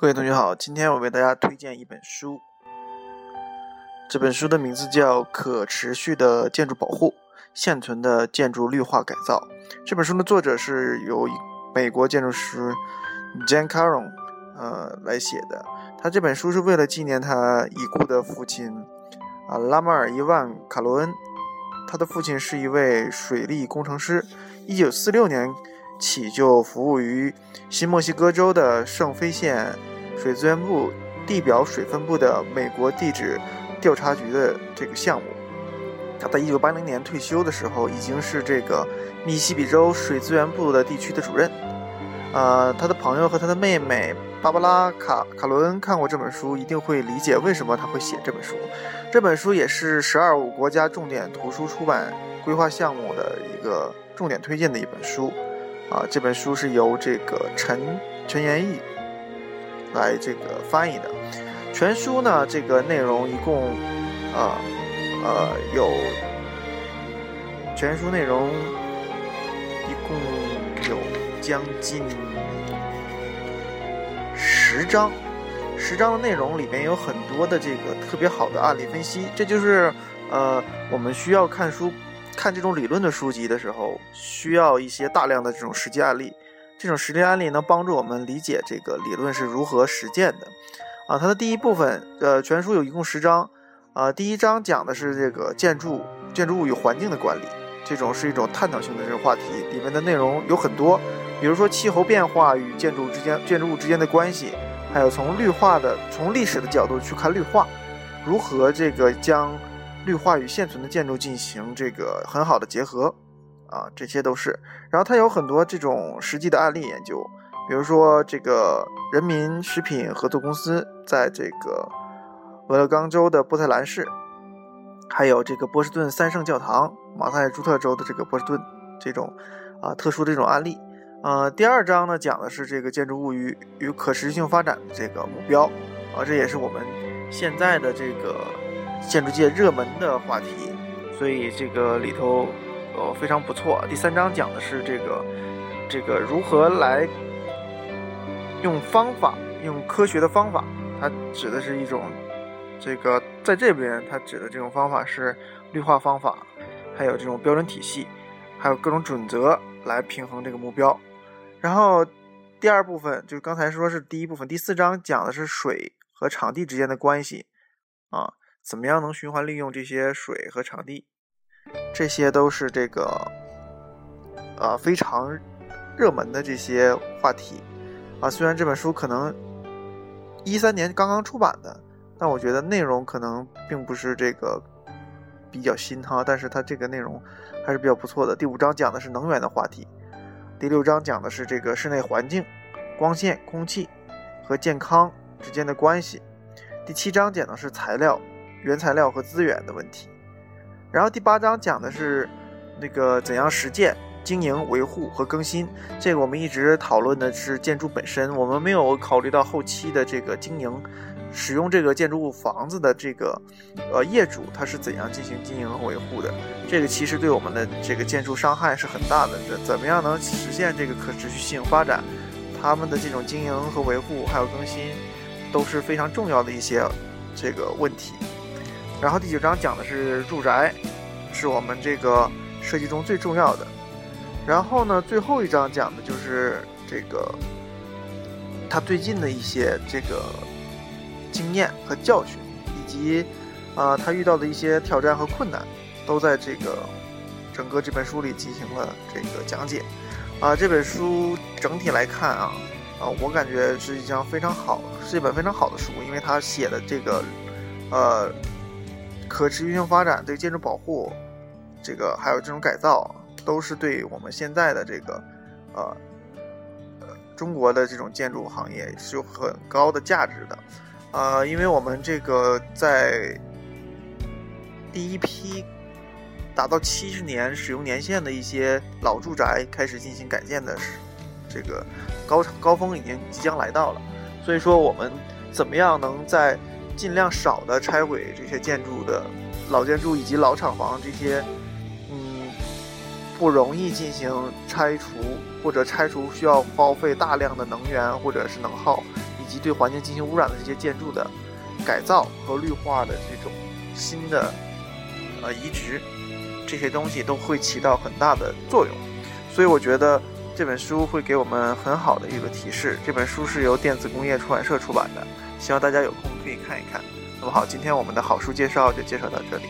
各位同学好，今天我为大家推荐一本书。这本书的名字叫《可持续的建筑保护：现存的建筑绿化改造》。这本书的作者是由美国建筑师 Jan Caron 呃来写的。他这本书是为了纪念他已故的父亲啊拉马尔伊万卡罗恩。他的父亲是一位水利工程师，一九四六年起就服务于新墨西哥州的圣菲县。水资源部地表水分部的美国地质调查局的这个项目，他在一九八零年退休的时候，已经是这个密西西比州水资源部的地区的主任。呃，他的朋友和他的妹妹芭芭拉卡卡罗恩看过这本书，一定会理解为什么他会写这本书。这本书也是“十二五”国家重点图书出版规划项目的一个重点推荐的一本书。啊，这本书是由这个陈陈延义。来这个翻译的全书呢，这个内容一共，啊呃有全书内容一共有将近十章，十章的内容里面有很多的这个特别好的案例分析，这就是呃我们需要看书看这种理论的书籍的时候，需要一些大量的这种实际案例。这种实例案例能帮助我们理解这个理论是如何实践的，啊，它的第一部分，呃，全书有一共十章，啊，第一章讲的是这个建筑建筑物与环境的管理，这种是一种探讨性的这个话题，里面的内容有很多，比如说气候变化与建筑之间建筑物之间的关系，还有从绿化的从历史的角度去看绿化，如何这个将绿化与现存的建筑进行这个很好的结合。啊，这些都是。然后它有很多这种实际的案例研究，比如说这个人民食品合作公司在这个俄勒冈州的波特兰市，还有这个波士顿三圣教堂，马萨诸塞州的这个波士顿这种啊特殊的这种案例。呃，第二章呢讲的是这个建筑物与与可持续性发展的这个目标，啊，这也是我们现在的这个建筑界热门的话题，所以这个里头。呃，非常不错。第三章讲的是这个，这个如何来用方法，用科学的方法。它指的是一种，这个在这边它指的这种方法是绿化方法，还有这种标准体系，还有各种准则来平衡这个目标。然后第二部分就是刚才说是第一部分，第四章讲的是水和场地之间的关系啊，怎么样能循环利用这些水和场地。这些都是这个，呃，非常热门的这些话题啊。虽然这本书可能一三年刚刚出版的，但我觉得内容可能并不是这个比较新哈。但是它这个内容还是比较不错的。第五章讲的是能源的话题，第六章讲的是这个室内环境、光线、空气和健康之间的关系，第七章讲的是材料、原材料和资源的问题。然后第八章讲的是那个怎样实践、经营、维护和更新。这个我们一直讨论的是建筑本身，我们没有考虑到后期的这个经营、使用这个建筑物房子的这个呃业主他是怎样进行经营和维护的。这个其实对我们的这个建筑伤害是很大的。这怎么样能实现这个可持续性发展？他们的这种经营和维护还有更新都是非常重要的一些这个问题。然后第九章讲的是住宅，是我们这个设计中最重要的。然后呢，最后一章讲的就是这个他最近的一些这个经验和教训，以及啊他遇到的一些挑战和困难，都在这个整个这本书里进行了这个讲解。啊，这本书整体来看啊，啊我感觉是一张非常好，是一本非常好的书，因为他写的这个呃。可持续性发展对建筑保护，这个还有这种改造，都是对我们现在的这个，呃，呃，中国的这种建筑行业是有很高的价值的，呃，因为我们这个在第一批达到七十年使用年限的一些老住宅开始进行改建的时，这个高高峰已经即将来到了，所以说我们怎么样能在尽量少的拆毁这些建筑的老建筑以及老厂房，这些嗯不容易进行拆除或者拆除需要耗费大量的能源或者是能耗以及对环境进行污染的这些建筑的改造和绿化的这种新的呃移植，这些东西都会起到很大的作用。所以我觉得这本书会给我们很好的一个提示。这本书是由电子工业出版社出版的，希望大家有空可以看一看。那么好，今天我们的好书介绍就介绍到这里。